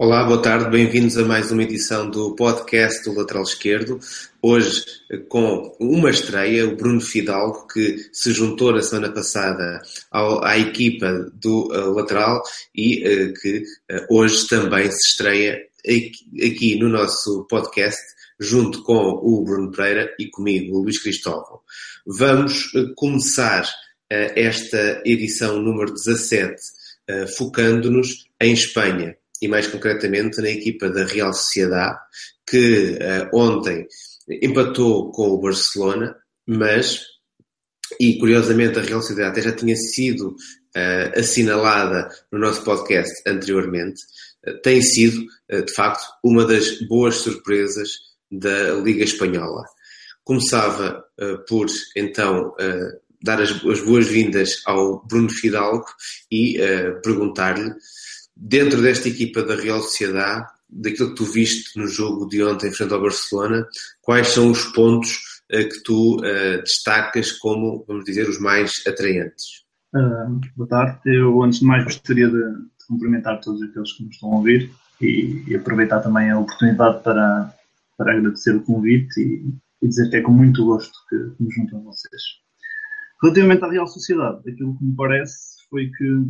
Olá, boa tarde, bem-vindos a mais uma edição do podcast do Lateral Esquerdo. Hoje com uma estreia, o Bruno Fidalgo, que se juntou na semana passada ao, à equipa do uh, Lateral e uh, que uh, hoje também se estreia aqui, aqui, no nosso podcast, junto com o Bruno Pereira e comigo, o Luís Cristóvão. Vamos começar esta edição número 17, focando-nos em Espanha e mais concretamente na equipa da Real Sociedade, que uh, ontem empatou com o Barcelona, mas, e curiosamente a Real Sociedade até já tinha sido uh, assinalada no nosso podcast anteriormente, uh, tem sido, de facto, uma das boas surpresas da Liga Espanhola. Começava por, então, dar as, as boas-vindas ao Bruno Fidalgo e perguntar-lhe dentro desta equipa da Real Sociedade, daquilo que tu viste no jogo de ontem frente ao Barcelona, quais são os pontos uh, que tu uh, destacas como, vamos dizer, os mais atraentes? Uh, boa tarde. Eu, antes de mais, gostaria de, de, cumprimentar todos aqueles que nos estão a ouvir e, e aproveitar também a oportunidade para, para agradecer o convite e, e dizer que é com muito gosto que, que me junto a vocês. Relativamente à Real Sociedade, aquilo que me parece foi que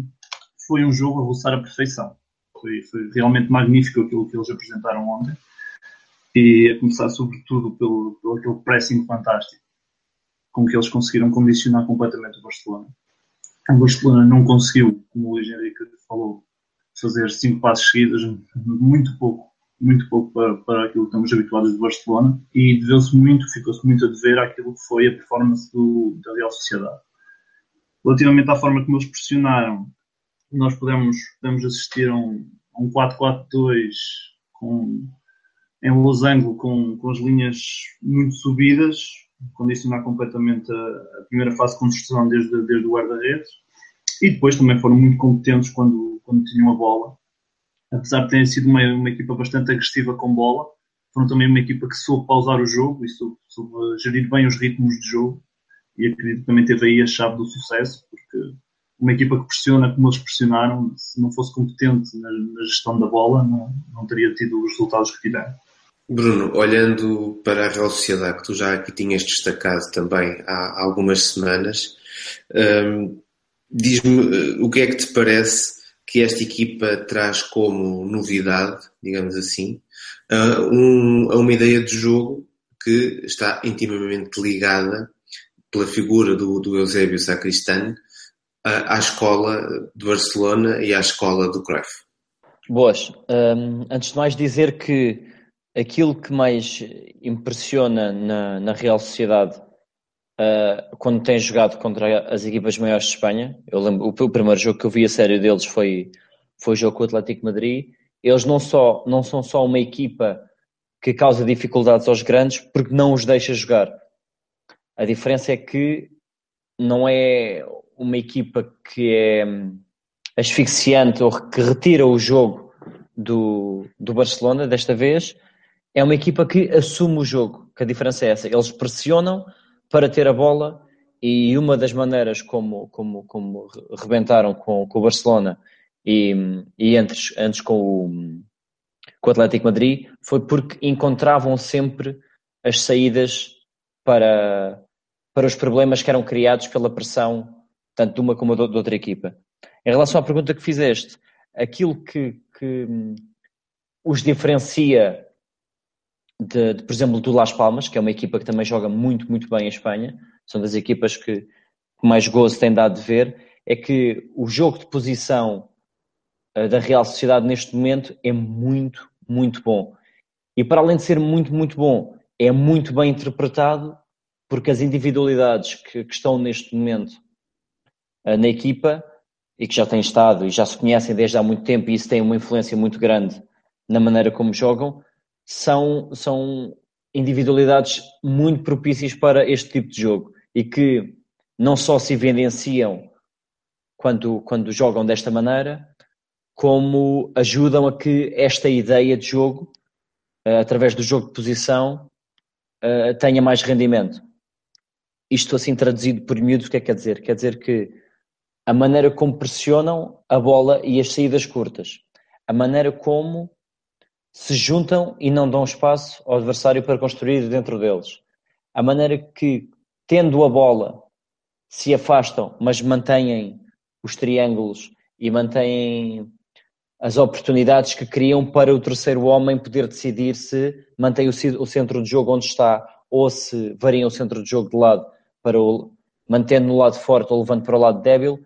foi um jogo a roçar a perfeição. Foi, foi, realmente magnífico aquilo que eles apresentaram ontem. E a começar, sobretudo, pelo, pelo aquele pressing fantástico com que eles conseguiram condicionar completamente o Barcelona. O Barcelona não conseguiu, como o Luís Henrique falou, fazer cinco passos seguidos, muito pouco, muito pouco para, para aquilo que estamos habituados do Barcelona e deveu-se muito, ficou-se muito a dever àquilo que foi a performance do, da Real Sociedade. Relativamente à forma como eles pressionaram nós podemos, podemos assistir a um, um 4-4-2 com, em losango com, com as linhas muito subidas, condicionar completamente a, a primeira fase de construção desde, desde o guarda-redes. E depois também foram muito competentes quando, quando tinham a bola. Apesar de terem sido uma, uma equipa bastante agressiva com bola, foram também uma equipa que soube pausar o jogo e soube, soube gerir bem os ritmos de jogo. E acredito que também teve aí a chave do sucesso, porque uma equipa que pressiona como eles pressionaram, se não fosse competente na, na gestão da bola, não, não teria tido os resultados que tiveram. Bruno, olhando para a Real Sociedade, que tu já aqui tinhas destacado também há algumas semanas, hum, diz-me eh, o que é que te parece que esta equipa traz como novidade, digamos assim, a, um, a uma ideia de jogo que está intimamente ligada pela figura do, do Eusébio Sacristano à escola de Barcelona e à escola do Cruyff. Boas. Um, antes de mais dizer que aquilo que mais impressiona na, na Real Sociedade uh, quando tem jogado contra as equipas maiores de Espanha, eu lembro, o, o, primeiro jogo que eu vi a sério deles foi, foi o jogo com o Atlético Madrid. Eles não, só, não são só uma equipa que causa dificuldades aos grandes porque não os deixa jogar. A diferença é que não é uma equipa que é hum, asfixiante ou que retira o jogo do, do Barcelona desta vez, é uma equipa que assume o jogo, que a diferença é essa. Eles pressionam para ter a bola e uma das maneiras como, como, como rebentaram com, com o Barcelona e, e antes, antes com, o, com o Atlético Madrid foi porque encontravam sempre as saídas para, para os problemas que eram criados pela pressão tanto de uma como de outra equipa. Em relação à pergunta que fizeste, aquilo que, que hum, os diferencia de, de, por exemplo, do Las Palmas, que é uma equipa que também joga muito, muito bem em Espanha, são das equipas que, mais gozo tem dado de ver, é que o jogo de posição uh, da Real Sociedade neste momento é muito, muito bom. E para além de ser muito, muito bom, é muito bem interpretado, porque as individualidades que, que estão neste momento eh, na equipa e que já têm estado e já se conhecem desde há muito tempo e isso tem uma influência muito grande na maneira como jogam, são, são individualidades muito propícias para este tipo de jogo e que não só se evidenciam quando, quando jogam desta maneira, como ajudam a que esta ideia de jogo, uh, através do jogo de posição, uh, tenha mais rendimento. Isto assim traduzido por miúdo, o que é que quer dizer? Quer dizer que a maneira como pressionam a bola e as saídas curtas, a maneira como se juntam e não dão espaço ao adversário para construir dentro deles. A maneira que, tendo a bola, se afastam, mas mantêm os triângulos e mantêm as oportunidades que criam para o terceiro homem poder decidir se mantém o centro de jogo onde está ou se varia o centro de jogo de lado para o mantendo no lado forte ou levando para o lado débil.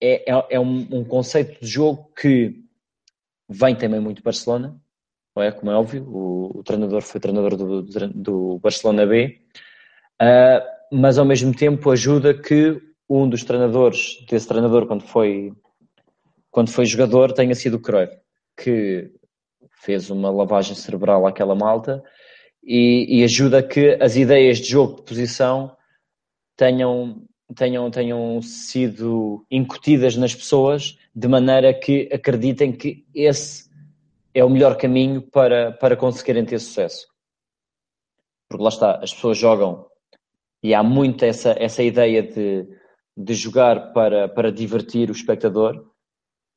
É, é, é um, um, conceito de jogo que vem também muito do Barcelona, é? Como é óbvio, o, o treinador foi treinador do, do Barcelona B, uh, mas ao mesmo tempo ajuda que um dos treinadores, desse treinador, quando foi quando foi jogador tenha sido o Cruyff, que fez uma lavagem cerebral àquela malta e, e ajuda que as ideias de jogo de posição tenham, tenham, tenham sido incutidas nas pessoas de maneira que acreditem que esse é o melhor caminho para, para conseguirem ter sucesso. Porque lá está, as pessoas jogam e há muito essa, essa ideia de, de jogar para, para divertir o espectador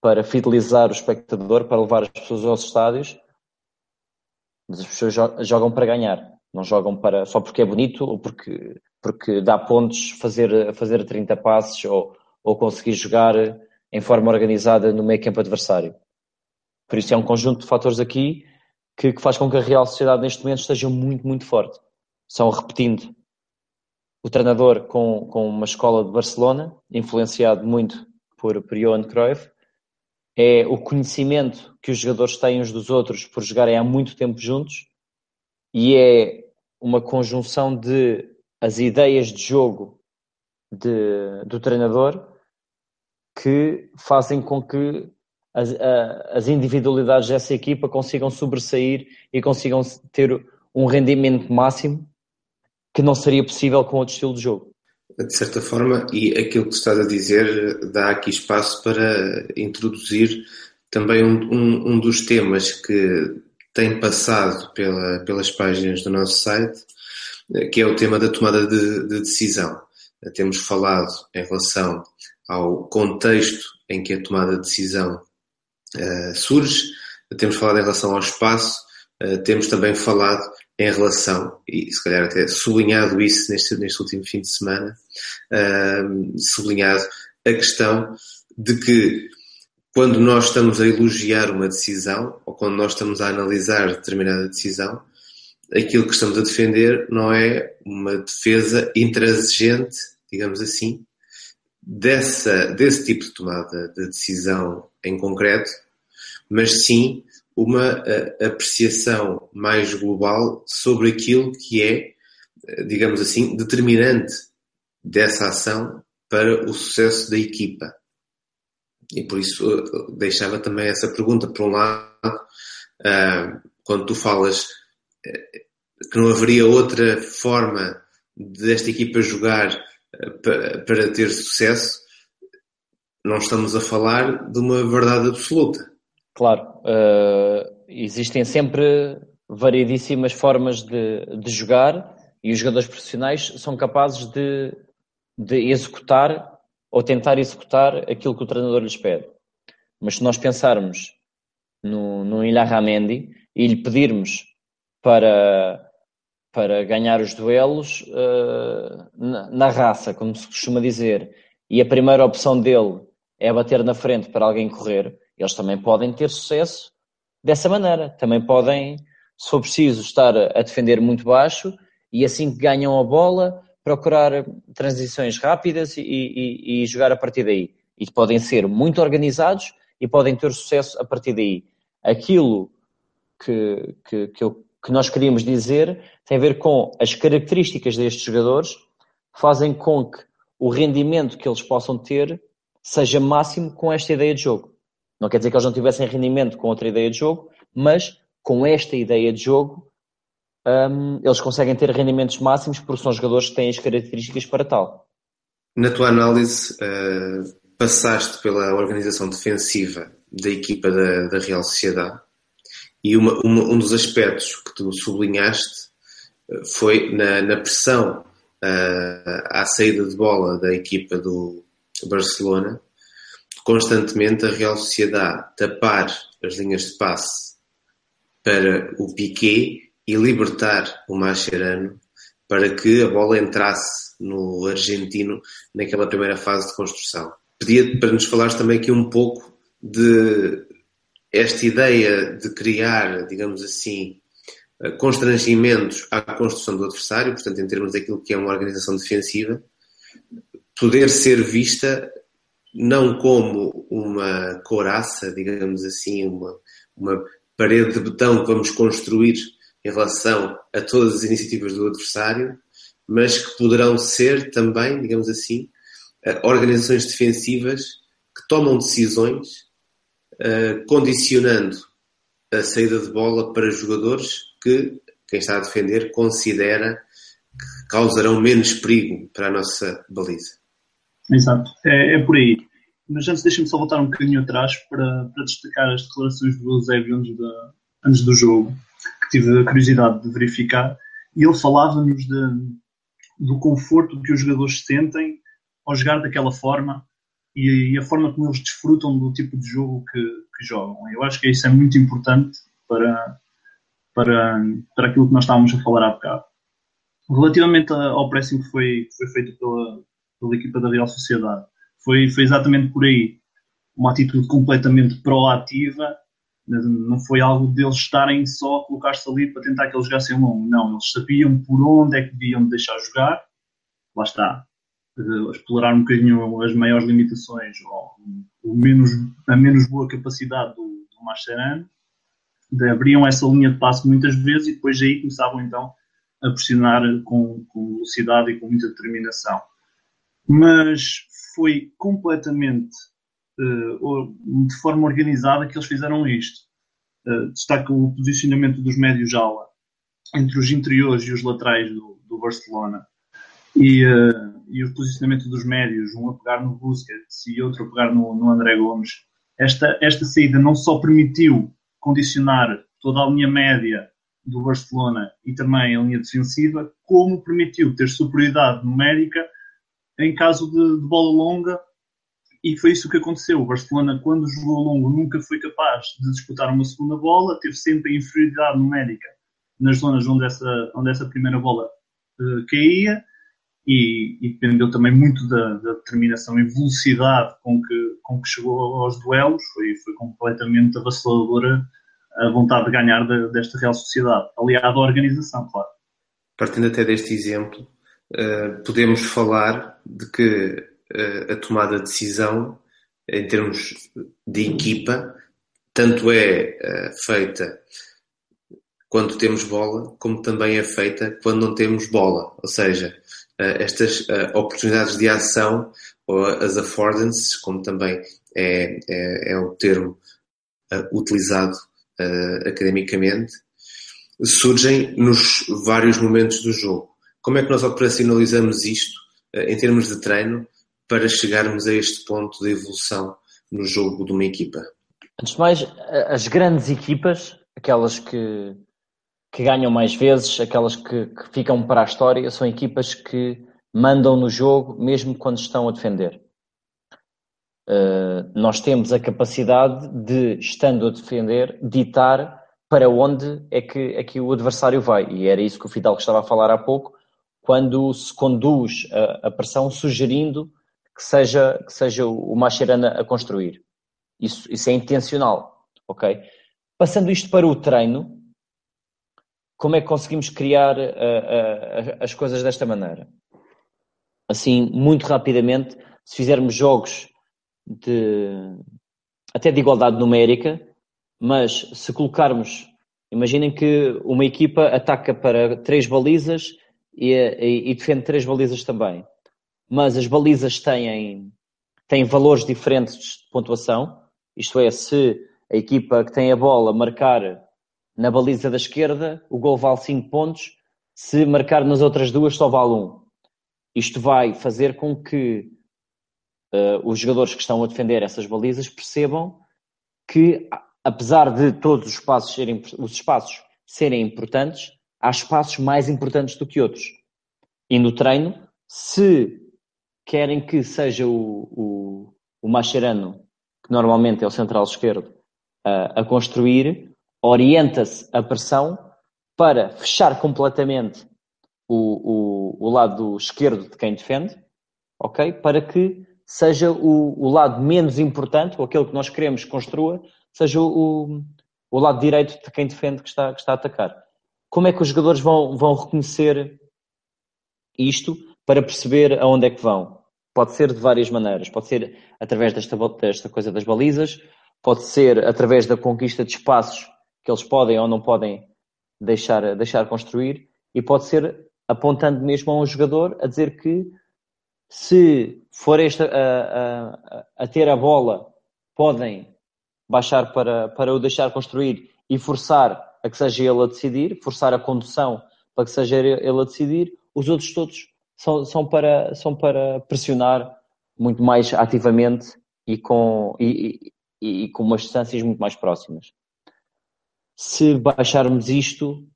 para fidelizar o espectador, para levar as pessoas aos estádios, mas as pessoas jogam para ganhar, não jogam para só porque é bonito ou porque, porque dá pontos fazer, fazer 30 passes ou, ou conseguir jogar em forma organizada no meio campo adversário. Por isso é um conjunto de fatores aqui que, que faz com que a Real Sociedade neste momento esteja muito, muito forte. São repetindo o treinador com, com uma escola de Barcelona, influenciado muito por, por Johan Cruyff, é o conhecimento que os jogadores têm uns dos outros por jogarem há muito tempo juntos e é uma conjunção de as ideias de jogo de, do treinador que fazem com que as, a, as individualidades dessa equipa consigam sobressair e consigam ter um rendimento máximo que não seria possível com outro estilo de jogo. De certa forma, e aquilo que estás a dizer dá aqui espaço para introduzir também um, um, um dos temas que tem passado pela, pelas páginas do nosso site, que é o tema da tomada de, de decisão. Temos falado em relação ao contexto em que a tomada de decisão uh, surge, temos falado em relação ao espaço, uh, temos também falado em relação, e se calhar até sublinhado isso neste, neste último fim de semana, uh, sublinhado a questão de que quando nós estamos a elogiar uma decisão, ou quando nós estamos a analisar determinada decisão, aquilo que estamos a defender não é uma defesa intransigente, digamos assim, dessa, desse tipo de tomada de decisão em concreto, mas sim uma apreciação mais global sobre aquilo que é, digamos assim, determinante dessa ação para o sucesso da equipa. E por isso eh, deixava também essa pergunta, por um lado, ah, quando tu falas eh, que não haveria outra forma desta equipa jogar eh, para ter sucesso, não estamos a falar de uma verdade absoluta. Claro, uh, existem sempre variedíssimas formas de, de, jogar e os jogadores profissionais são capazes de, de executar ou tentar executar aquilo que o treinador lhes pede. Mas se nós pensarmos no, no Ilharramendi e lhe pedirmos para, para ganhar os duelos uh, na, na raça, como se costuma dizer, e a primeira opção dele é bater na frente para alguém correr, eles também podem ter sucesso dessa maneira. Também podem, se for preciso, estar a defender muito baixo e assim que ganham a bola, procurar transições rápidas e, e, e jogar a partir daí. E podem ser muito organizados e podem ter sucesso a partir daí. Aquilo que, que, que, eu, que nós queríamos dizer tem a ver com as características destes jogadores fazem com que o rendimento que eles possam ter seja máximo com esta ideia de jogo. Não quer dizer que eles não tivessem rendimento com outra ideia de jogo, mas com esta ideia de jogo um, eles conseguem ter rendimentos máximos porque são jogadores que têm as características para tal. Na tua análise, uh, passaste pela organização defensiva da equipa da, da Real Sociedade e uma, uma, um dos aspectos que tu sublinhaste uh, foi na, na pressão uh, à saída de bola da equipa do Barcelona constantemente a Real Sociedade tapar as linhas de passe para o Piquet e libertar o Mascherano para que a bola entrasse no argentino naquela primeira fase de construção. Pedia para nos falares também aqui um pouco de esta ideia de criar, digamos assim, constrangimentos à construção do adversário, portanto, em termos daquilo que é uma organização defensiva, poder ser vista não como uma couraça, digamos assim, uma, uma parede de betão que vamos construir em relação a todas as iniciativas do adversário, mas que poderão ser também, digamos assim, eh, organizações defensivas que tomam decisões uh, condicionando a saída de bola para jogadores que quem está a defender considera que causarão menos perigo para a nossa baliza. Exato, é, é por aí. Mas antes deixa-me só voltar um bocadinho atrás para, para destacar as declarações do Eusébio antes, antes do jogo, que tive a curiosidade de verificar, e ele falava-nos do conforto que os jogadores sentem ao jogar daquela forma e, e, a forma como eles desfrutam do tipo de jogo que, que jogam. Eu acho que isso é muito importante para, para, para aquilo que nós estávamos a falar há bocado. Relativamente ao pressing que foi, foi feito pela, pela equipa da Real Sociedade, foi, foi exatamente por aí. Uma atitude completamente proativa, não foi algo deles estarem só a colocar-se ali para tentar que eles jogassem um Não, eles sabiam por onde é que deviam deixar jogar. Lá está. Uh, explorar um bocadinho as maiores limitações ou menos, a menos boa capacidade do, do Mascherano abriam essa linha de passo muitas vezes e depois aí começavam então a pressionar com, com velocidade e com muita determinação. Mas foi completamente de forma organizada que eles fizeram isto. Uh, destaca o posicionamento dos médios ala entre os interiores e os laterais do, do Barcelona e, uh, e, o posicionamento dos médios, um a pegar no Busquets e outro a pegar no, no André Gomes. Esta, esta saída não só permitiu condicionar toda a linha média do Barcelona e também a linha defensiva, como permitiu ter superioridade numérica em caso de, de, bola longa, e foi isso que aconteceu. O Barcelona, quando jogou longo, nunca foi capaz de disputar uma segunda bola, teve sempre a inferioridade numérica nas zonas onde essa, onde essa primeira bola uh, caía, e, e, dependeu também muito da, da, determinação e velocidade com que, com que chegou aos duelos, foi, foi completamente avassaladora a vontade de ganhar de, desta Real Sociedade, aliado à organização, claro. Partindo até deste exemplo, uh, podemos falar de que a tomada de decisão, em termos de equipa, tanto é uh, feita quando temos bola, como também é feita quando não temos bola. Ou seja, estas oportunidades de ação, ou as affordances, como também é, é, é o termo utilizado academicamente, surgem nos vários momentos do jogo. Como é que nós operacionalizamos isto em termos de treino para chegarmos a este ponto de evolução no jogo de uma equipa? Antes de mais, as grandes equipas, aquelas que, que ganham mais vezes, aquelas que, que ficam para a história, são equipas que mandam no jogo mesmo quando estão a defender. Uh, nós temos a capacidade de, estando a defender, ditar para onde é que, é que o adversário vai. E era isso que o Fidalgo estava a falar há pouco, quando se conduz a, a pressão sugerindo que seja, que seja o Mascherano a construir. Isso, isso é intencional, ok? Passando isto para o treino, como é que conseguimos criar uh, uh, as coisas desta maneira? Assim, muito rapidamente, se fizermos jogos de até de igualdade numérica, mas se colocarmos, imaginem que uma equipa ataca para três balizas e, e, e defende três balizas também, mas as balizas têm, têm valores diferentes de pontuação, isto é, se a equipa que tem a bola marcar na baliza da esquerda, o gol vale 5 pontos, se marcar nas outras duas só vale 1. Um. Isto vai fazer com que uh, os jogadores que estão a defender essas balizas percebam que, apesar de todos os espaços serem, os espaços serem importantes, há espaços mais importantes do que outros. E no treino, se querem que seja o, o, o Mascherano, que normalmente é o central esquerdo, uh, a construir, orienta-se a pressão para fechar completamente o, o, o lado esquerdo de quem defende, ok? Para que seja o, o lado menos importante, ou aquele que nós queremos que construa, seja o, o lado direito de quem defende que está, que está a atacar. Como é que os jogadores vão, vão reconhecer isto para perceber aonde é que vão? Pode ser de várias maneiras. Pode ser através desta, desta coisa das balizas, pode ser através da conquista de espaços que eles podem ou não podem deixar, deixar construir, e pode ser apontando mesmo a um jogador a dizer que se for este a, a, a ter a bola, podem baixar para, para o deixar construir e forçar a que seja ele a decidir, forçar a condução para que seja ele a decidir, os outros todos são, são, para, são para pressionar muito mais ativamente e com, e, e, e com umas distâncias muito mais próximas. Se baixarmos isto,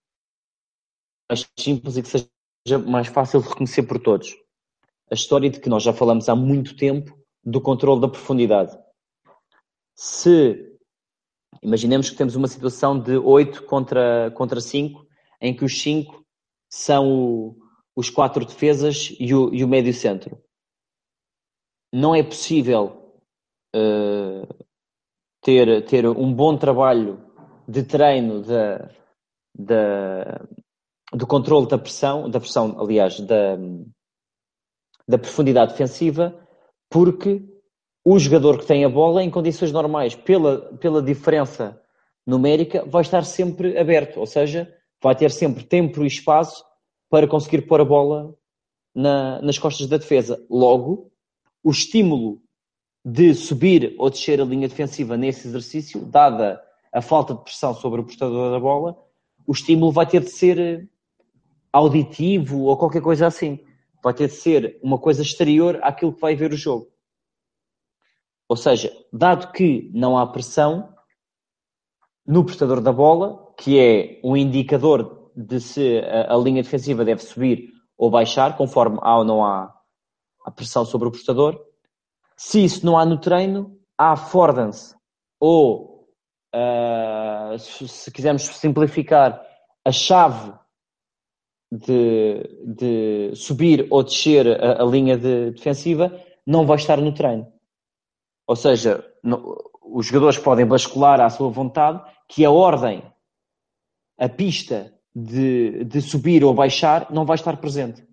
mais simples e que seja mais fácil de reconhecer por todos. A história de que nós já falamos há muito tempo do controle da profundidade. Se imaginemos que temos uma situação de 8 contra, contra 5, em que os 5 são o, os quatro defesas e o, e o médio centro. Não é possível uh, ter, ter um bom trabalho de treino da, da, do controle da pressão, da pressão, aliás, da, da profundidade defensiva, porque o jogador que tem a bola, em condições normais, pela, pela diferença numérica, vai estar sempre aberto, ou seja, vai ter sempre tempo e espaço para conseguir pôr a bola na, nas costas da defesa. Logo, o estímulo de subir ou descer a linha defensiva nesse exercício, dada a falta de pressão sobre o prestador da bola, o estímulo vai ter de ser auditivo ou qualquer coisa assim. Vai ter de ser uma coisa exterior àquilo que vai ver o jogo. Ou seja, dado que não há pressão no prestador da bola, que é um indicador de se a, a, linha defensiva deve subir ou baixar, conforme há ou não há a pressão sobre o prestador. Se isso não há no treino, há affordance ou, uh, se, se quisermos simplificar, a chave de, de subir ou descer a, a, linha de defensiva não vai estar no treino. Ou seja, no, os jogadores podem bascular à sua vontade que a ordem, a pista de, de subir ou baixar não vai estar presente.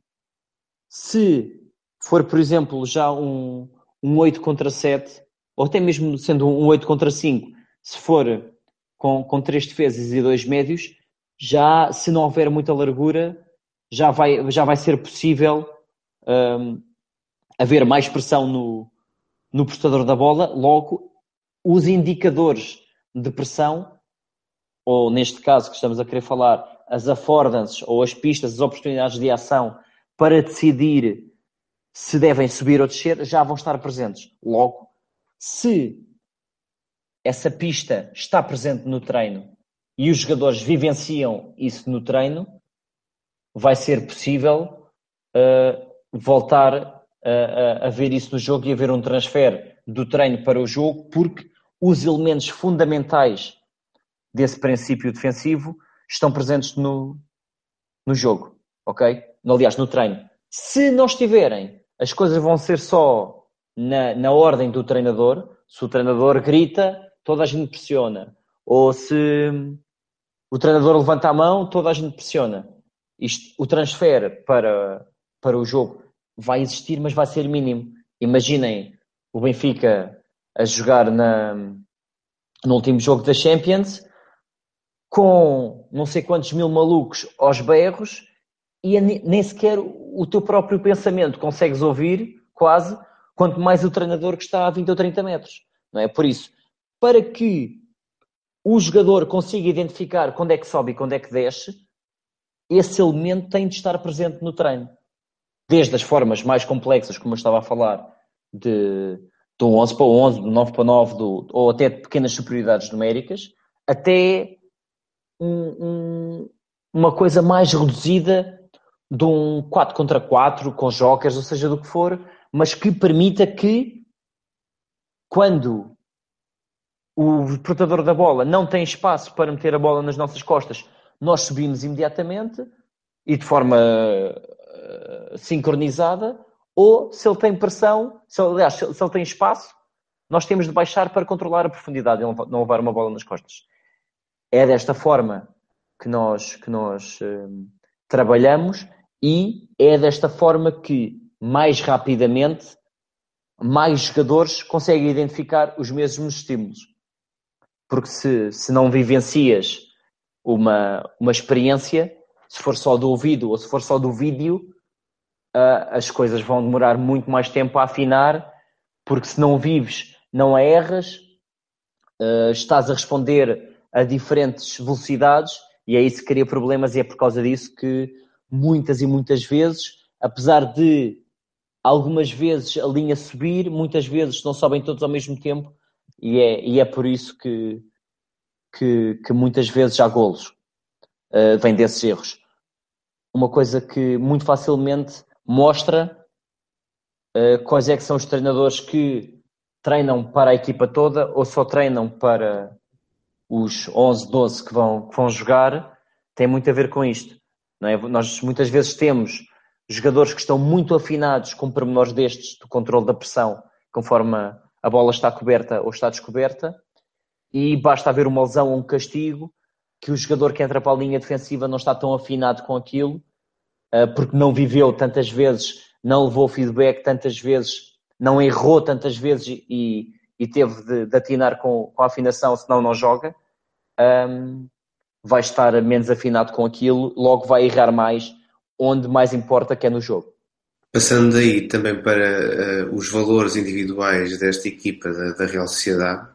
Se for, por exemplo, já um, um 8 contra 7, ou até mesmo sendo um 8 contra 5, se for com, com três defesas e dois médios, já se não houver muita largura, já vai, já vai ser possível um, haver mais pressão no, no portador da bola. Logo, os indicadores de pressão, ou neste caso que estamos a querer falar, as affordances ou as pistas, as oportunidades de ação para decidir se devem subir ou descer, já vão estar presentes. Logo, se essa pista está presente no treino e os jogadores vivenciam isso no treino, vai ser possível uh, voltar a, a, a, ver isso no jogo e haver um transfer do treino para o jogo, porque os elementos fundamentais desse princípio defensivo estão presentes no, no jogo, ok? Aliás, no treino. Se não estiverem, as coisas vão ser só na, na ordem do treinador. Se o treinador grita, toda a gente pressiona. Ou se o treinador levanta a mão, toda a gente pressiona. Isto, o transfer para, para o jogo vai existir, mas vai ser mínimo. Imaginem o Benfica a jogar na, no último jogo da Champions com não sei quantos mil malucos aos berros e nem sequer o teu próprio pensamento consegues ouvir, quase, quanto mais o treinador que está a 20 ou 30 metros. Não é? Por isso, para que o jogador consiga identificar quando é que sobe e quando é que desce, esse elemento tem de estar presente no treino. Desde as formas mais complexas, como eu estava a falar, de, do 11 para 11, do 9 para 9, do, ou até de pequenas superioridades numéricas, até um, um, uma coisa mais reduzida de um 4 contra 4 com jokers, ou seja, do que for, mas que permita que quando o portador da bola não tem espaço para meter a bola nas nossas costas, nós subimos imediatamente e de forma uh, sincronizada, ou se ele tem pressão, se, aliás, se, se ele tem espaço, nós temos de baixar para controlar a profundidade e não levar uma bola nas costas. É desta forma que nós, que nós uh, trabalhamos e é desta forma que mais rapidamente mais jogadores conseguem identificar os mesmos estímulos. Porque se, se não vivencias uma, uma experiência, se for só do ouvido ou se for só do vídeo, uh, as coisas vão demorar muito mais tempo a afinar, porque se não vives, não erras, uh, estás a responder a diferentes velocidades e é isso que cria problemas e é por causa disso que muitas e muitas vezes, apesar de algumas vezes a linha subir, muitas vezes não sobem todos ao mesmo tempo e é, e é por isso que, que, que muitas vezes há golos. Uh, vem desses erros. Uma coisa que muito facilmente mostra uh, quais é que são os treinadores que treinam para a equipa toda ou só treinam para os 11, 12 que vão, que vão jogar, tem muito a ver com isto. É? Nós muitas vezes temos jogadores que estão muito afinados com pormenores destes, do controle da pressão, conforme a bola está coberta ou está descoberta, e basta haver uma lesão ou um castigo que o jogador que entra para a linha defensiva não está tão afinado com aquilo, eh, porque não viveu tantas vezes, não levou feedback tantas vezes, não errou tantas vezes e, e teve de, de atinar com, com, a afinação, senão não joga, um, vai estar menos afinado com aquilo, logo vai errar mais onde mais importa que é no jogo. Passando daí também para uh, os valores individuais desta equipa da, da Real Sociedade,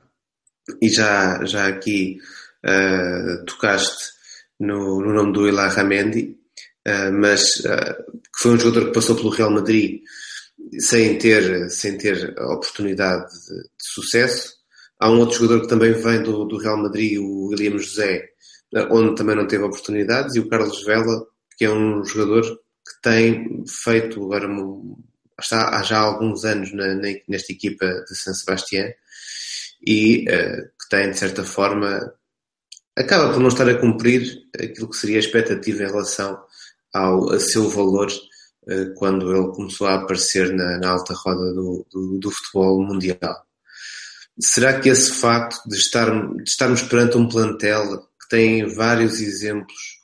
e já, já aqui uh, tocaste no, no, nome do Ilah Ramendi, uh, mas que foi um jogador que passou pelo Real Madrid sem ter, sem ter oportunidade de, de sucesso. Há um outro jogador que também vem do, do Real Madrid, o William José, onde também não teve oportunidades, e o Carlos Vela, que é um jogador que tem feito agora está há já alguns anos na, nesta equipa de San Sebastián e uh, que tem, de certa forma, acaba por não estar a cumprir aquilo que seria a expectativa em relação ao seu valor quando ele começou a aparecer na, na alta roda do, do, do, futebol mundial. Será que esse facto de, estar, de estarmos perante um plantel que tem vários exemplos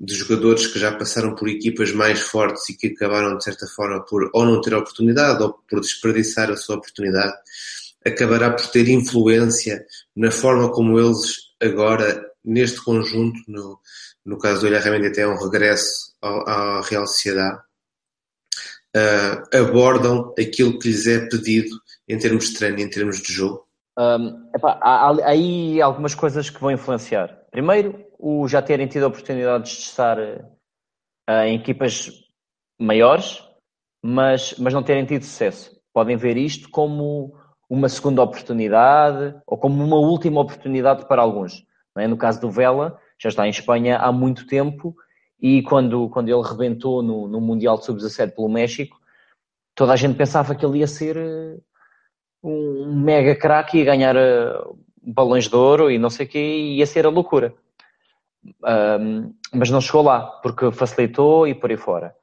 de jogadores que já passaram por equipas mais fortes e que acabaram, de certa forma, por ou não ter oportunidade ou por desperdiçar a sua oportunidade, acabará por ter influência na forma como eles agora, neste conjunto, no, no caso do Ilha Ramendi até um regresso à Real Sociedade, uh, abordam aquilo que lhes é pedido em termos de treino, em termos de jogo? Um, epá, há, há aí algumas coisas que vão influenciar. Primeiro, o já terem tido oportunidades de estar uh, em equipas maiores, mas, mas não terem tido sucesso. Podem ver isto como uma segunda oportunidade ou como uma última oportunidade para alguns. É? No caso do Vela, já está em Espanha há muito tempo e quando, quando ele rebentou no, no Mundial de Sub-17 pelo México, toda a gente pensava que ele ia ser ah, um mega craque e ganhar uh, balões de ouro e não sei o que, ia ser a loucura um, mas não chegou lá, porque facilitou e por aí fora.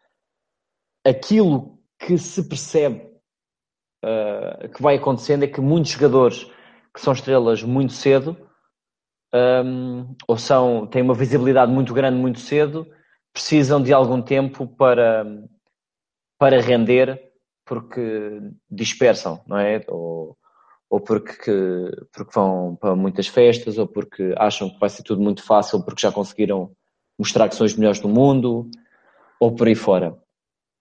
Aquilo que se percebe uh, que vai acontecendo é que muitos jogadores que são estrelas muito cedo, um, ou são, têm uma visibilidade muito grande muito cedo, precisam de algum tempo para, para render porque dispersam, não é? Ou, ou porque, porque vão para muitas festas, ou porque acham que vai ser tudo muito fácil porque já conseguiram mostrar que são os melhores do mundo, ou por aí fora.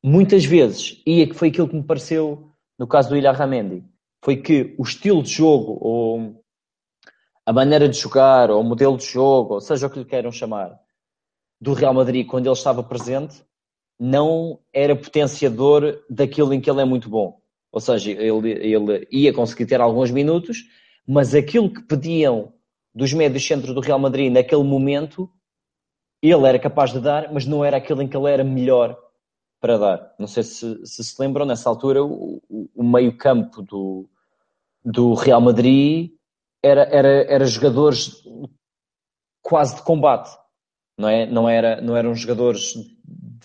Muitas vezes, e é foi aquilo que me pareceu no caso do Ilha Ramendi, foi que o estilo de jogo, ou a maneira de jogar, ou o modelo de jogo, ou seja o que lhe queiram chamar, do Real Madrid quando ele estava presente, não era potenciador daquilo em que ele é muito bom. Ou seja, ele, ele ia conseguir ter alguns minutos, mas aquilo que pediam dos médios centros do Real Madrid naquele momento, ele era capaz de dar, mas não era aquele em que ele era melhor para dar. Não sei se se, se lembram, nessa altura, o, o meio-campo do, do Real Madrid era, era, era jogadores quase de combate, não é? Não, era, não eram jogadores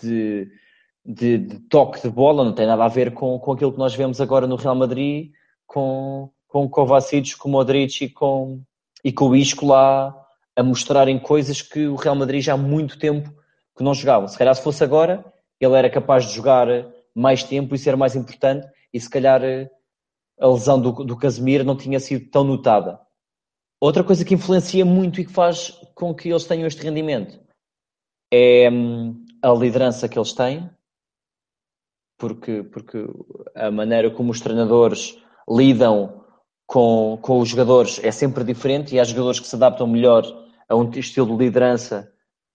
de, de, de, toque de bola, não tem nada a ver com, com aquilo que nós vemos agora no Real Madrid, com, com Kovacic, com Modric e com, e com o Isco lá a mostrarem coisas que o Real Madrid já há muito tempo que não jogava. Se calhar se fosse agora, ele era capaz de jogar mais tempo e ser mais importante e se calhar a lesão do, do Casemiro não tinha sido tão notada. Outra coisa que influencia muito e que faz com que eles tenham este rendimento é a liderança que eles têm, porque, porque a maneira como os treinadores lidam com, com os jogadores é sempre diferente e há jogadores que se adaptam melhor a um estilo de liderança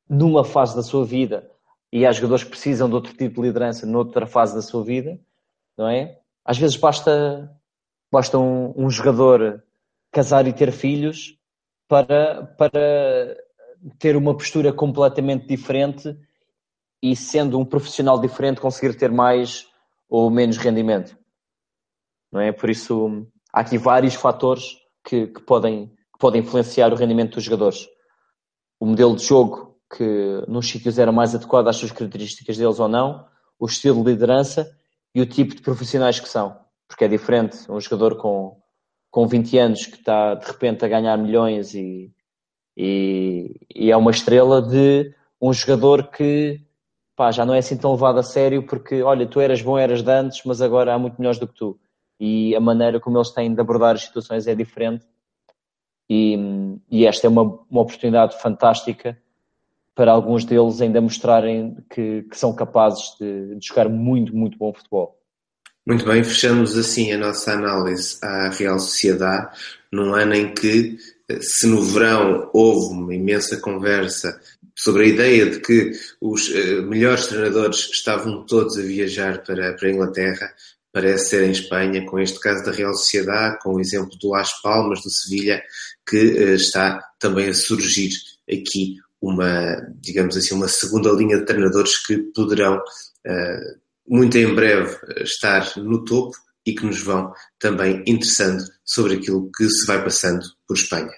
numa fase da sua vida e há jogadores que precisam de outro tipo de liderança noutra fase da sua vida, não é? Às vezes basta, basta um, um jogador casar e ter filhos para, para ter uma postura completamente diferente e sendo um profissional diferente conseguir ter mais ou menos rendimento. Não é? Por isso há aqui vários fatores que, que podem, que podem influenciar o rendimento dos jogadores. O modelo de jogo que nos sítios era mais adequado às suas características deles ou não, o estilo de liderança e o tipo de profissionais que são. Porque é diferente um jogador com, com 20 anos que está de repente a ganhar milhões e, e, e é uma estrela de um jogador que pá, já não é assim tão levado a sério porque, olha, tu eras bom, eras de antes, mas agora há muito melhores do que tu. E a maneira como eles têm de abordar as situações é diferente. E, e esta é uma, uma oportunidade fantástica para alguns deles ainda mostrarem que, que são capazes de, de, jogar muito, muito bom futebol. Muito bem, fechamos assim a nossa análise à Real Sociedade, num ano em que, se no verão houve uma imensa conversa sobre a ideia de que os uh, melhores treinadores estavam todos a viajar para, para a Inglaterra, parece ser em Espanha, com este caso da Real Sociedade, com o exemplo do Las Palmas, do Sevilha, que uh, está também a surgir aqui uma, digamos assim, uma segunda linha de treinadores que poderão uh, muito em breve estar no topo e que nos vão também interessando sobre aquilo que se vai passando por Espanha.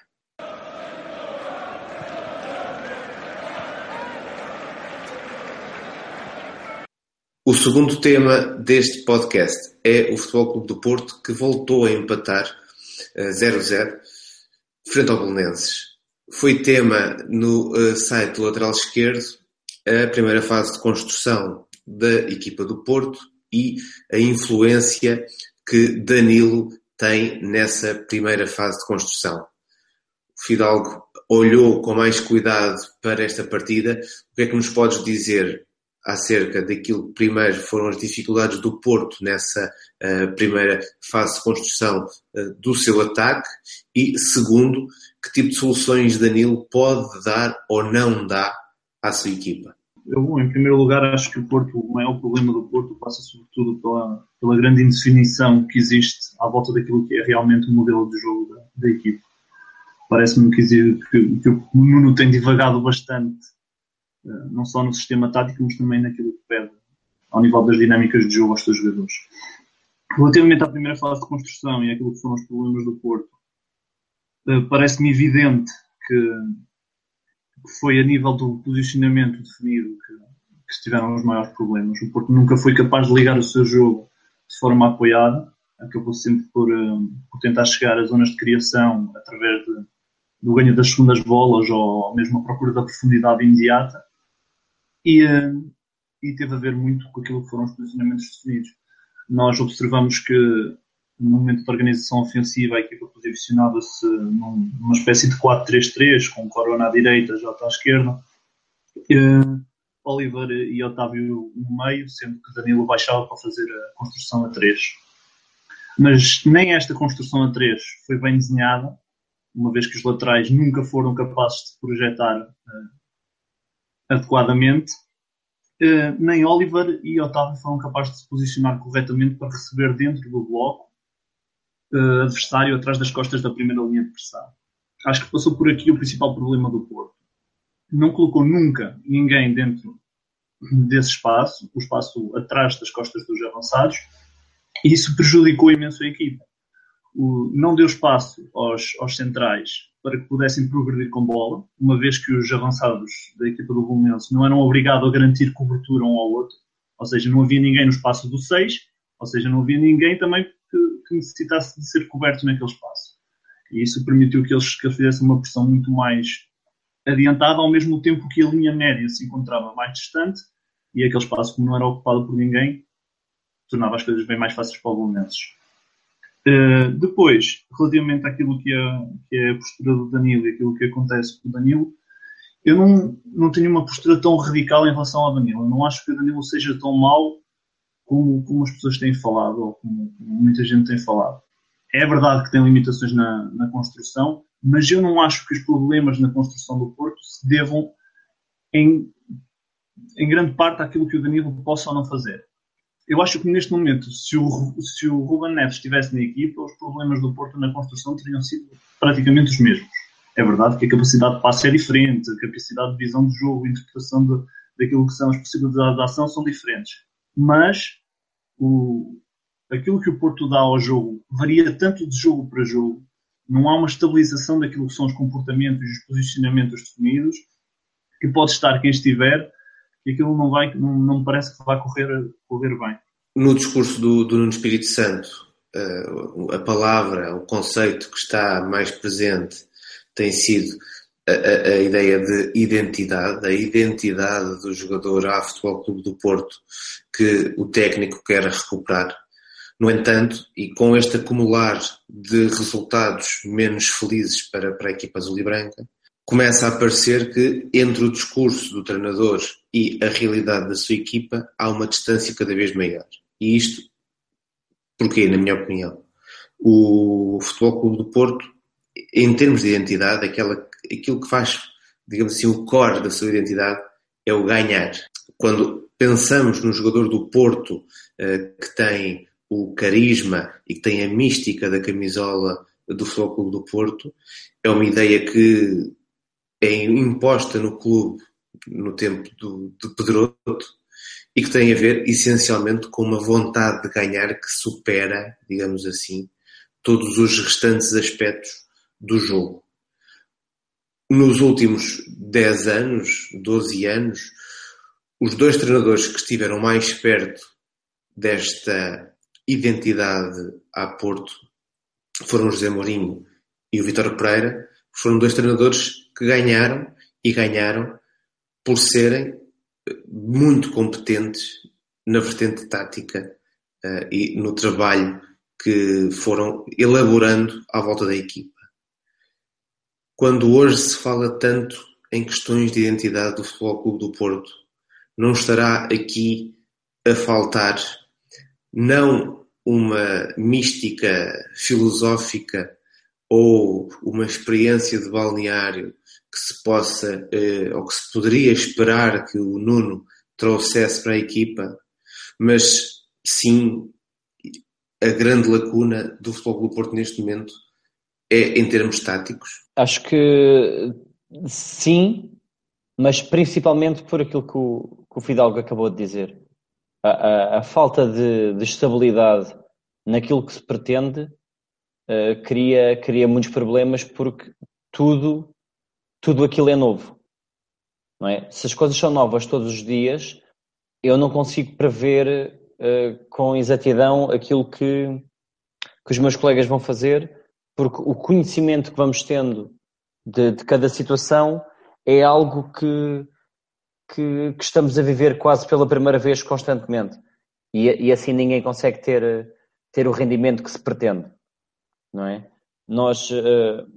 O segundo tema deste podcast é o Futebol Clube do Porto que voltou a empatar 0-0 eh, frente ao Belenenses foi tema no uh, site do lateral esquerdo a primeira fase de construção da equipa do Porto e a influência que Danilo tem nessa primeira fase de construção. O Fidalgo olhou com mais cuidado para esta partida. O que é que nos podes dizer acerca daquilo que primeiro foram as dificuldades do Porto nessa uh, primeira fase de construção uh, do seu ataque e segundo que tipo de soluções Danilo pode dar ou não dá à sua equipa? Eu, em primeiro lugar, acho que o Porto, o maior problema do Porto passa sobretudo pela, pela grande indefinição que existe à volta daquilo que é realmente o modelo de jogo da, da equipa. Parece-me que, que, que, o Nuno tem divagado bastante, eh, não só no sistema tático, mas também naquilo que pede, ao nível das dinâmicas de jogo aos seus jogadores. Relativamente à primeira fase de construção e aquilo que foram os problemas do Porto, eh, parece-me evidente que, foi a nível do posicionamento definido que, que estiveram os maiores problemas. O Porto nunca foi capaz de ligar o seu jogo de forma apoiada, acabou sempre por, eh, por tentar chegar às zonas de criação através de, do ganho das segundas bolas ou mesmo a procura da profundidade imediata e, eh, e teve a ver muito com aquilo que foram os posicionamentos definidos. Nós observamos que no momento de organização ofensiva, a equipa posicionava-se numa espécie de 4-3-3, com Corona à direita, Jota à esquerda, uh, Oliver e Otávio no meio, sendo que Danilo baixava para fazer a construção a 3. Mas nem esta construção a 3 foi bem desenhada, uma vez que os laterais nunca foram capazes de projetar uh, adequadamente, uh, nem Oliver e Otávio foram capazes de se posicionar corretamente para receber dentro do bloco uh, adversário atrás das costas da primeira linha de pressão. Acho que passou por aqui o principal problema do Porto. Não colocou nunca ninguém dentro desse espaço, o espaço atrás das costas dos avançados, e isso prejudicou imenso a equipa. o, não deu espaço aos, aos centrais para que pudessem progredir com bola, uma vez que os avançados da equipa do Bolonense não eram obrigados a garantir cobertura um ao outro, ou seja, não havia ninguém no espaço do 6, ou seja, não havia ninguém também que, necessitasse de ser coberto naquele espaço. E isso permitiu que eles, que eles fizessem uma pressão muito mais adiantada, ao mesmo tempo que a linha média se encontrava mais distante e aquele espaço, como não era ocupado por ninguém, tornava as coisas bem mais fáceis para os bolonenses. Uh, depois, relativamente àquilo que é, que é, a postura do Danilo e aquilo que acontece com o Danilo, eu não, não tenho uma postura tão radical em relação ao Danilo. Eu não acho que o Danilo seja tão mau como, como as pessoas têm falado ou como, como, muita gente tem falado. É verdade que tem limitações na, na construção, mas eu não acho que os problemas na construção do Porto se devam em, em grande parte àquilo que o Danilo possa ou não fazer eu acho que neste momento, se o, se o Ruben Neves estivesse na equipa, os problemas do Porto na construção teriam sido praticamente os mesmos. É verdade que a capacidade de passe é diferente, a capacidade de visão de jogo, a interpretação de, daquilo que são as possibilidades de ação são diferentes. Mas o, aquilo que o Porto dá ao jogo varia tanto de jogo para jogo, não há uma estabilização daquilo que são os comportamentos e os posicionamentos definidos, que pode estar quem estiver e aquilo não, vai, não, não parece que vai correr, correr bem. No discurso do, do Nuno Espírito Santo, uh, a palavra, o conceito que está mais presente tem sido a, a, ideia de identidade, a identidade do jogador à Futebol Clube do Porto que o técnico quer recuperar. No entanto, e com este acumular de resultados menos felizes para, para a equipa azul e branca, começa a aparecer que entre o discurso do treinador e a realidade da sua equipa há uma distância cada vez maior. E isto, porquê, na minha opinião? O Futebol Clube do Porto, em termos de identidade, aquela, aquilo que faz, digamos assim, o core da sua identidade é o ganhar. Quando pensamos no jogador do Porto eh, que tem o carisma e que tem a mística da camisola do Futebol Clube do Porto, é uma ideia que é imposta no clube no tempo do, do Pedroto e que tem a ver essencialmente com uma vontade de ganhar que supera, digamos assim, todos os restantes aspectos do jogo. Nos últimos 10 anos, 12 anos, os dois treinadores que estiveram mais perto desta identidade a Porto foram o José Mourinho e o Vitor Pereira, foram dois treinadores que ganharam e ganharam por serem muito competentes na vertente tática uh, e no trabalho que foram elaborando à volta da equipa. Quando hoje se fala tanto em questões de identidade do Futebol Clube do Porto, não estará aqui a faltar não uma mística filosófica ou uma experiência de balneário que se possa, eh, ou que se poderia esperar que o Nuno trouxesse para a equipa, mas sim a grande lacuna do Futebol do Porto neste momento é em termos táticos? Acho que sim, mas principalmente por aquilo que o, que o Fidalgo acabou de dizer. A, a, a falta de, de, estabilidade naquilo que se pretende uh, cria, cria muitos problemas porque tudo tudo aquilo é novo. Não é? Se as coisas são novas todos os dias, eu não consigo prever uh, com exatidão aquilo que, que os meus colegas vão fazer, porque o conhecimento que vamos tendo de, de cada situação é algo que, que, que, estamos a viver quase pela primeira vez constantemente. E, e, assim ninguém consegue ter, ter o rendimento que se pretende. Não é? Nós, uh,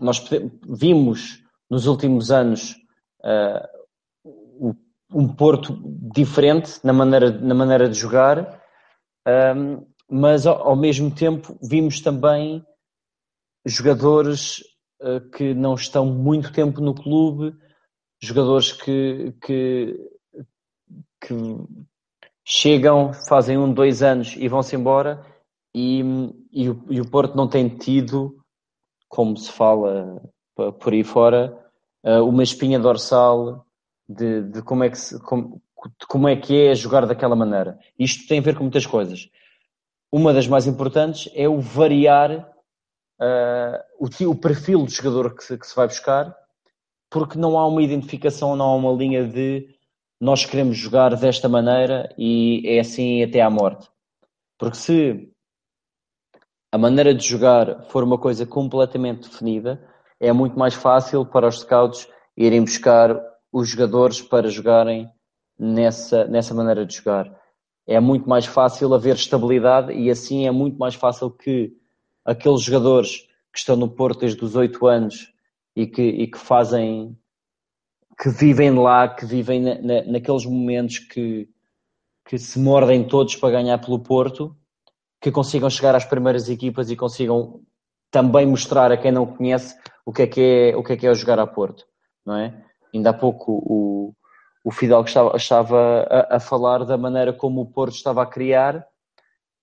nós vimos nos últimos anos uh, um Porto diferente na maneira, na maneira de jogar, um, mas ao, ao, mesmo tempo vimos também jogadores uh, que não estão muito tempo no clube, jogadores que, que, que chegam, fazem um, dois anos e vão-se embora, e, e, o, e o Porto não tem tido, como se fala por aí fora, uh, uma espinha dorsal de, de como, é que se, como, como é que é jogar daquela maneira. Isto tem a ver com muitas coisas. Uma das mais importantes é o variar uh, o, o, perfil do jogador que se, que se vai buscar, porque não há uma identificação, não há uma linha de nós queremos jogar desta maneira e é assim até à morte. Porque se a maneira de jogar for uma coisa completamente definida, é muito mais fácil para os scouts irem buscar os jogadores para jogarem nessa, nessa maneira de jogar. É muito mais fácil haver estabilidade e assim é muito mais fácil que aqueles jogadores que estão no Porto desde os 8 anos e que, e que fazem, que vivem lá, que vivem na, na, naqueles momentos que, que se mordem todos para ganhar pelo Porto, que consigam chegar às primeiras equipas e consigam também mostrar a quem não conhece o que é que é, o que é, que é jogar a Porto, não é? Ainda há pouco o, o Fidalgo estava, estava a, a, falar da maneira como o Porto estava a criar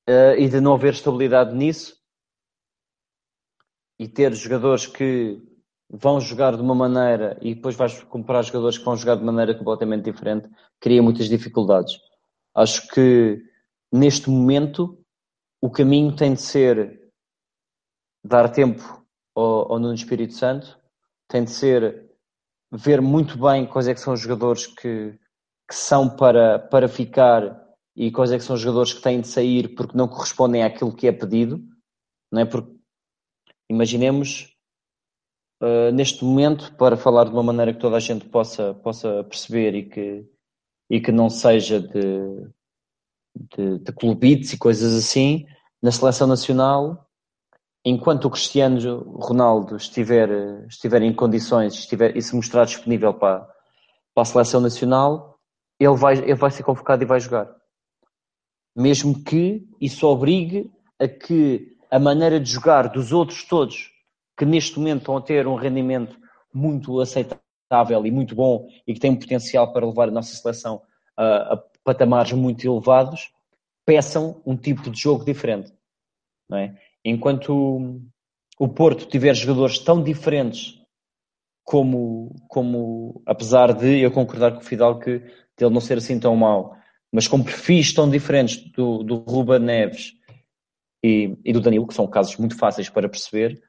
uh, e de não haver estabilidade nisso e ter jogadores que vão jogar de uma maneira e depois vais comprar jogadores que vão jogar de maneira completamente diferente, cria muitas dificuldades. Acho que neste momento o caminho tem de ser dar tempo ao, ao Nuno Espírito Santo, tem de ser ver muito bem quais é que são os jogadores que, que são para, para ficar e quais é que são os jogadores que têm de sair porque não correspondem àquilo que é pedido, não é? Porque imaginemos uh, neste momento, para falar de uma maneira que toda a gente possa, possa perceber e que, e que não seja de, de, de clubites e coisas assim, na seleção nacional enquanto o Cristiano Ronaldo estiver, estiver em condições estiver, e se mostrar disponível para, para a seleção nacional, ele vai, ele vai ser convocado e vai jogar. Mesmo que isso obrigue a que a maneira de jogar dos outros todos, que neste momento estão a ter um rendimento muito aceitável e muito bom e que têm um potencial para levar a nossa seleção a, a patamares muito elevados, peçam um tipo de jogo diferente. É? enquanto o Porto tiver jogadores tão diferentes como, como apesar de eu concordar com o Fidal que ele não ser assim tão mau, mas com perfis tão diferentes do, do Ruba Neves e, e, do Danilo, que são casos muito fáceis para perceber,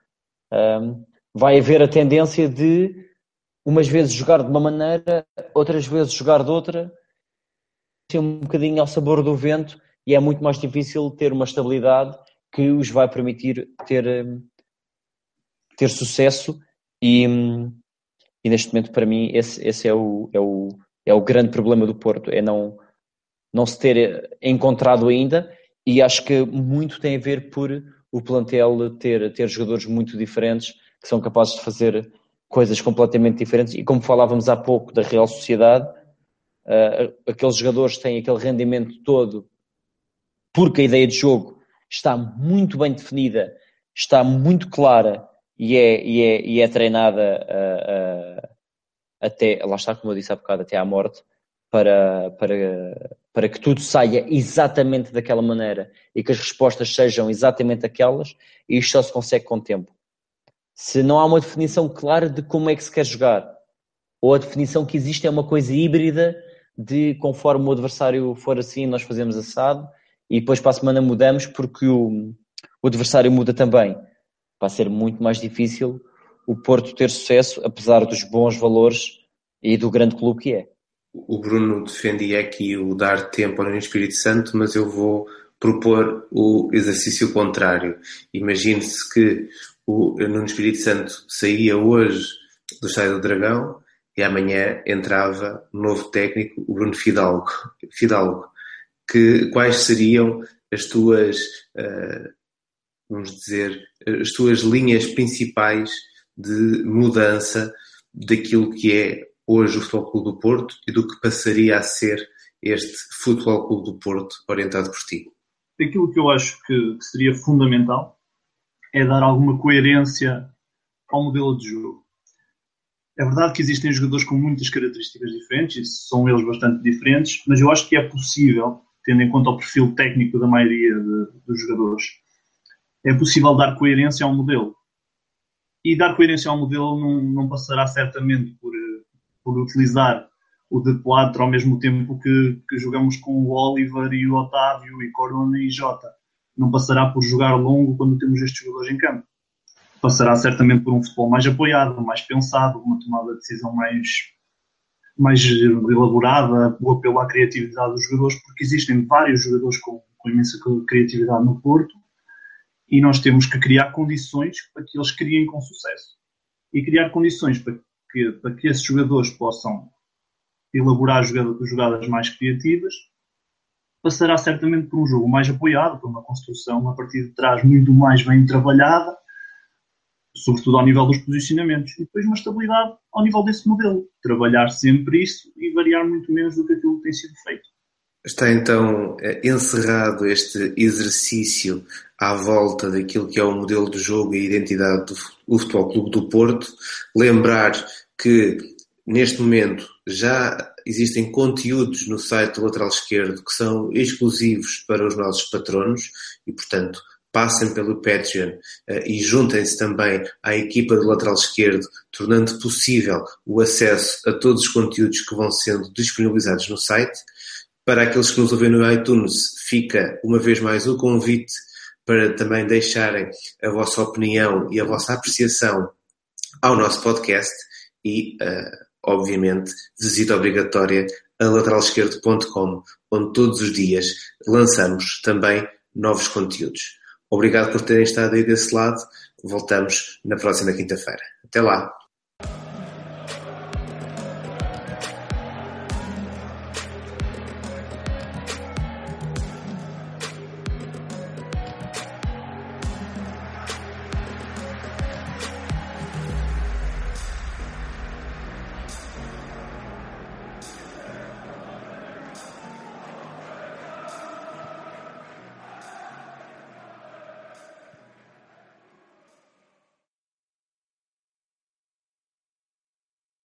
um, vai haver a tendência de umas vezes jogar de uma maneira, outras vezes jogar de outra, um bocadinho ao sabor do vento e é muito mais difícil ter uma estabilidade que os vai permitir ter, ter sucesso e, hum, e neste momento para mim esse, esse é, o, é, o, é o grande problema do Porto, é não, não se ter encontrado ainda e acho que muito tem a ver por o plantel ter, ter jogadores muito diferentes que são capazes de fazer coisas completamente diferentes. E como falávamos há pouco da Real Sociedade uh, aqueles jogadores têm aquele rendimento todo porque a ideia de jogo está muito bem definida, está muito clara e é, e é, e é treinada uh, uh, até, lá está, como eu disse há bocado, até à morte, para, para, para que tudo saia exatamente daquela maneira e que as respostas sejam exatamente aquelas, e isto só se consegue com o tempo. Se não há uma definição clara de como é que se quer jogar, ou a definição que existe é uma coisa híbrida de conforme o adversário for assim, nós fazemos assado, e depois para a semana mudamos porque o, o adversário muda também. Vai ser muito mais difícil o Porto ter sucesso, apesar dos bons valores e do grande clube que é. O Bruno defendia aqui o dar tempo ao Espírito Santo, mas eu vou propor o exercício contrário. Imagine-se que o Nuno Espírito Santo saía hoje do Estádio do Dragão e amanhã entrava um novo técnico, o Bruno Fidalgo. Fidalgo que, quais seriam as tuas, uh, vamos dizer, as tuas linhas principais de mudança daquilo que é hoje o Futebol Clube do Porto e do que passaria a ser este Futebol Clube do Porto orientado por ti? Aquilo que eu acho que seria fundamental é dar alguma coerência ao modelo de jogo. É verdade que existem jogadores com muitas características diferentes, e são eles bastante diferentes, mas eu acho que é possível tendo em conta o perfil técnico da maioria de, dos jogadores, é possível dar coerência ao modelo. E dar coerência ao modelo não, não passará certamente por, por utilizar o de Platra ao mesmo tempo que, que jogamos com o Oliver e o Otávio e Corona e Jota. Não passará por jogar longo quando temos estes jogadores em campo. passará certamente por um futebol mais apoiado, mais pensado, uma tomada de decisão mais, mais elaborada, o apelo à criatividade dos jogadores, porque existem vários jogadores com, com imensa criatividade no Porto e nós temos que criar condições para que eles criem com sucesso. E criar condições para que, para que esses jogadores possam elaborar jogadas mais criativas passará certamente por um jogo mais apoiado, por uma construção a partir de trás muito mais bem trabalhada, sobretudo ao nível dos posicionamentos, e depois uma estabilidade ao nível desse modelo. Trabalhar sempre isso e variar muito menos do que aquilo que tem sido feito. Está então eh, encerrado este exercício à volta daquilo que é o modelo de jogo e identidade do Futebol Clube do Porto. Lembrar que neste momento já existem conteúdos no site do Lateral Esquerdo que são exclusivos para os nossos patronos e, portanto, passem pelo Patreon uh, e juntem-se também à equipa do lateral esquerdo, tornando possível o acesso a todos os conteúdos que vão sendo disponibilizados no site. Para aqueles que nos ouvem no iTunes, fica uma vez mais o convite para também deixarem a vossa opinião e a vossa apreciação ao nosso podcast e uh, obviamente, visita obrigatória a lateralesquerdo.com, onde todos os dias lançamos também novos conteúdos. Obrigado por terem estado aí desse lado. Voltamos na próxima quinta-feira. Até lá!